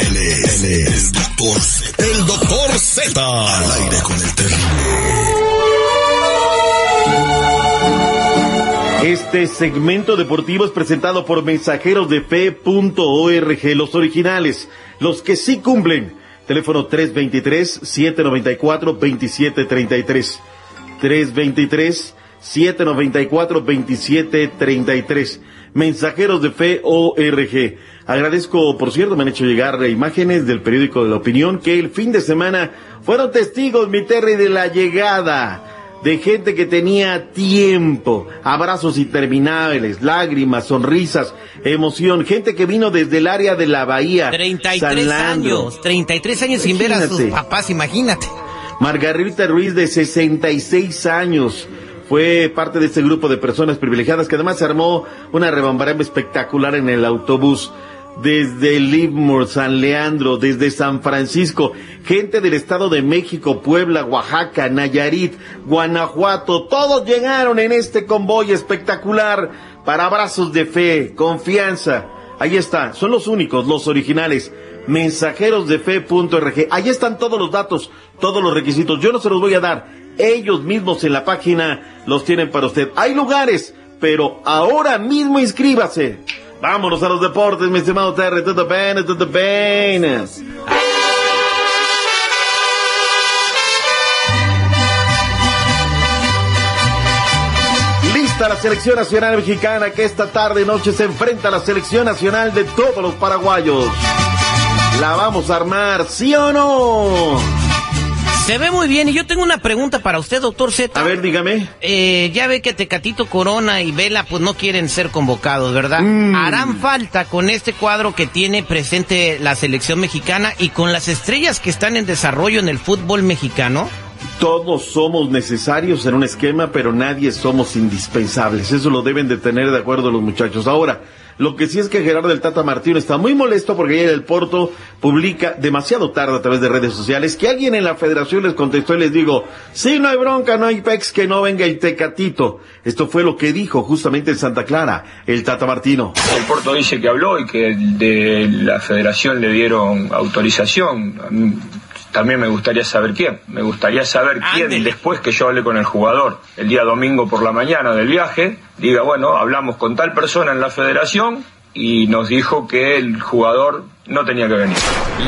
Él es, él es doctor Z. El doctor Z. Al aire con el terrible. Este segmento deportivo es presentado por mensajeros de fe.org, los originales, los que sí cumplen. Teléfono 323-794-2733. 323-794-2733. Mensajeros de fe ORG. Agradezco, por cierto, me han hecho llegar imágenes del periódico de la opinión que el fin de semana fueron testigos, mi Terry, de la llegada de gente que tenía tiempo, abrazos interminables, lágrimas, sonrisas, emoción, gente que vino desde el área de la bahía. 33 San años, 33 años sin ver a sus papás, imagínate. Margarita Ruiz de 66 años. Fue parte de este grupo de personas privilegiadas que además se armó una rebambaramba espectacular en el autobús. Desde Livermore, San Leandro, desde San Francisco, gente del Estado de México, Puebla, Oaxaca, Nayarit, Guanajuato, todos llegaron en este convoy espectacular para abrazos de fe, confianza. Ahí está, son los únicos, los originales mensajerosdefe.org. Ahí están todos los datos, todos los requisitos. Yo no se los voy a dar. Ellos mismos en la página los tienen para usted. Hay lugares, pero ahora mismo inscríbase. Vámonos a los deportes, mi estimado Terry. Todo bien, todo bien. Lista la selección nacional mexicana que esta tarde noche se enfrenta a la selección nacional de todos los paraguayos. La vamos a armar, ¿sí o no? Se ve muy bien y yo tengo una pregunta para usted, doctor Z. A ver, dígame. Eh, ya ve que Tecatito Corona y Vela pues no quieren ser convocados, ¿verdad? Mm. Harán falta con este cuadro que tiene presente la selección mexicana y con las estrellas que están en desarrollo en el fútbol mexicano. Todos somos necesarios en un esquema, pero nadie somos indispensables. Eso lo deben de tener de acuerdo los muchachos. Ahora, lo que sí es que Gerardo del Tata Martino está muy molesto porque ayer el Porto publica demasiado tarde a través de redes sociales que alguien en la federación les contestó y les digo, sí, no hay bronca, no hay pex, que no venga el Tecatito. Esto fue lo que dijo justamente en Santa Clara el Tata Martino. El Porto dice que habló y que de la federación le dieron autorización. También me gustaría saber quién. Me gustaría saber quién, Ándele. después que yo hablé con el jugador el día domingo por la mañana del viaje, diga, bueno, hablamos con tal persona en la federación y nos dijo que el jugador no tenía que venir.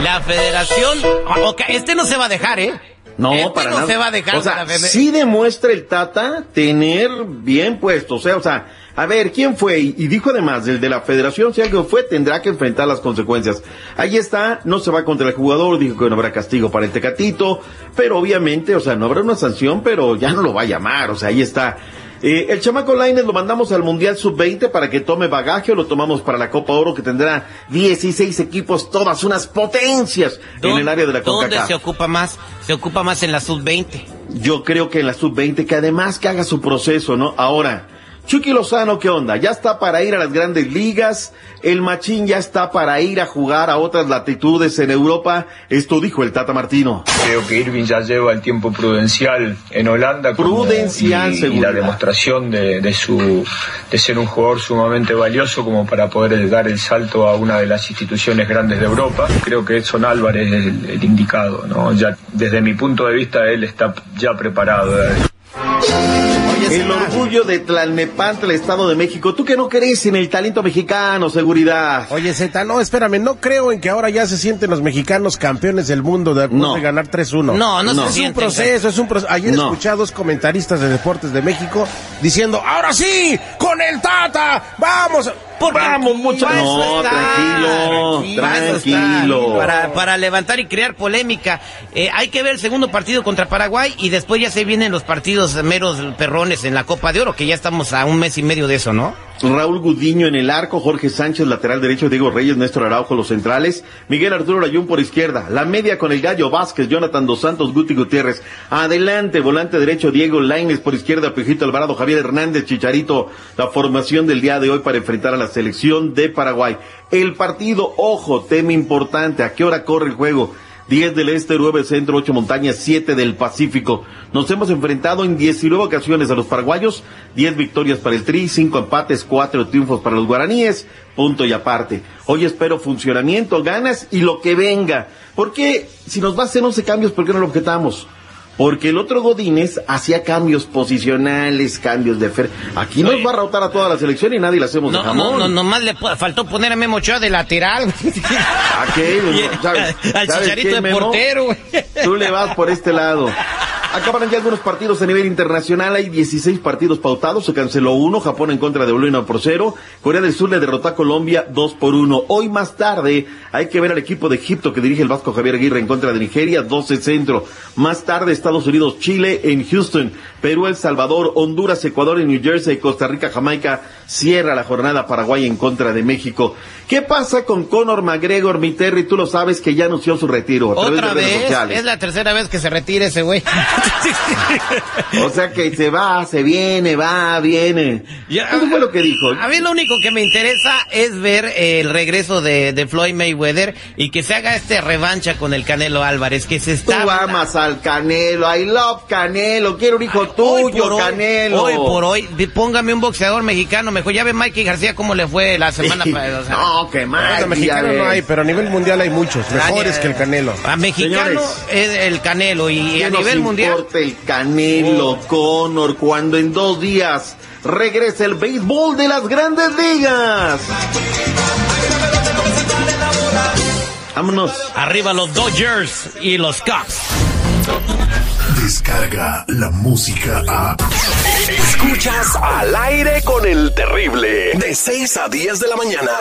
La federación... Ah, este no se va a dejar, ¿eh? No, Este para no nada. se va a dejar. O sea, sí demuestra el Tata tener bien puesto. O sea, o sea, a ver, ¿quién fue? Y, y dijo además, el de la federación, si alguien fue, tendrá que enfrentar las consecuencias. Ahí está, no se va contra el jugador, dijo que no habrá castigo para el Tecatito, pero obviamente, o sea, no habrá una sanción, pero ya no lo va a llamar, o sea, ahí está. Eh, el chamaco Lainez lo mandamos al Mundial Sub-20 para que tome bagaje o lo tomamos para la Copa Oro que tendrá 16 equipos, todas unas potencias en el área de la ¿Dónde CONCACAF. se ocupa más? Se ocupa más en la sub-20. Yo creo que en la sub-20, que además que haga su proceso, ¿no? Ahora, Chucky Lozano, ¿qué onda? Ya está para ir a las grandes ligas, el Machín ya está para ir a jugar a otras latitudes en Europa, esto dijo el Tata Martino. Creo que Irving ya lleva el tiempo prudencial en Holanda. Prudencial, y, la demostración de, de su, de ser un jugador sumamente valioso como para poder dar el salto a una de las instituciones grandes de Europa. Creo que Edson Álvarez es el, el indicado. ¿no? Ya, desde mi punto de vista, él está ya preparado. El orgullo de Tlalnepantla, Estado de México. Tú que no crees en el talento mexicano, seguridad. Oye, Zeta, no, espérame, no creo en que ahora ya se sienten los mexicanos campeones del mundo después No. de ganar 3-1. No, no se Es un proceso, es un proceso. Ayer No. escuché a dos comentaristas de deportes de México diciendo, ahora sí, con el Tata, vamos. Porque Vamos, muchachos. No, está. tranquilo, está. tranquilo. Para, para levantar y crear polémica. Eh, hay que ver el segundo partido contra Paraguay y después ya se vienen los partidos meros perrones en la Copa de Oro, que ya estamos a un mes y medio de eso, ¿no? Raúl Gudiño en el arco, Jorge Sánchez lateral derecho, Diego Reyes, Néstor Araujo los centrales, Miguel Arturo Layún por izquierda, la media con el Gallo Vázquez, Jonathan Dos Santos, Guti Gutiérrez, adelante, volante derecho, Diego Laines por izquierda, Pejito Alvarado, Javier Hernández, Chicharito, la formación del día de hoy para enfrentar a la selección de Paraguay. El partido, ojo, tema importante, ¿a qué hora corre el juego? 10 del Este, 9 Centro, 8 Montañas, 7 del Pacífico. Nos hemos enfrentado en 19 ocasiones a los paraguayos, 10 victorias para el Tri, 5 empates, 4 triunfos para los guaraníes, punto y aparte. Hoy espero funcionamiento, ganas y lo que venga. Porque si nos va a hacer 11 cambios, ¿por qué no lo objetamos? Porque el otro Godínez hacía cambios posicionales, cambios de fer. Aquí nos va a rotar a toda la selección y nadie le hacemos de No, jamón. no, no, nomás le faltó poner a Memo Ochoa de lateral. ¿A qué? ¿Sabes- Al sabes chicharito qué, de Memo? portero. Tú le vas por este lado. Acaban ya algunos partidos a nivel internacional. Hay 16 partidos pautados. Se canceló uno. Japón en contra de Bolivia por cero. Corea del Sur le derrotó a Colombia 2 por 1. Hoy más tarde hay que ver al equipo de Egipto que dirige el Vasco Javier Aguirre en contra de Nigeria 12 centro. Más tarde Estados Unidos, Chile en Houston. Perú, El Salvador, Honduras, Ecuador en New Jersey, Costa Rica, Jamaica. Cierra la jornada Paraguay en contra de México. ¿Qué pasa con Conor McGregor, mi Terry? Tú lo sabes que ya anunció su retiro. a Otra de vez, es la tercera vez que se retira ese güey. O sea que se va, se viene, va, viene. Ya- Eso fue lo que dijo. A mí lo único que me interesa es ver eh, el regreso de, de Floyd Mayweather y que se haga este revancha con el Canelo Álvarez, que se Tú está... amas al Canelo, I love Canelo, quiero un hijo tuyo, hoy, Canelo. Hoy por hoy, póngame un boxeador mexicano mejor. Ya ve Mikey García cómo le fue la semana pasada. o sea, no, que más. Mexicano no hay, pero a nivel mundial hay muchos, mejores que el Canelo. A mexicano Señores. es el Canelo y, y ¿Qué a nivel mundial. Importa el Canelo, Conor, cuando en dos días regrese el béisbol de las grandes ligas? Vámonos. Arriba los Dodgers y los Cubs. Descarga la música a. Escuchas al aire con el terrible. De 6 a 10 de la mañana.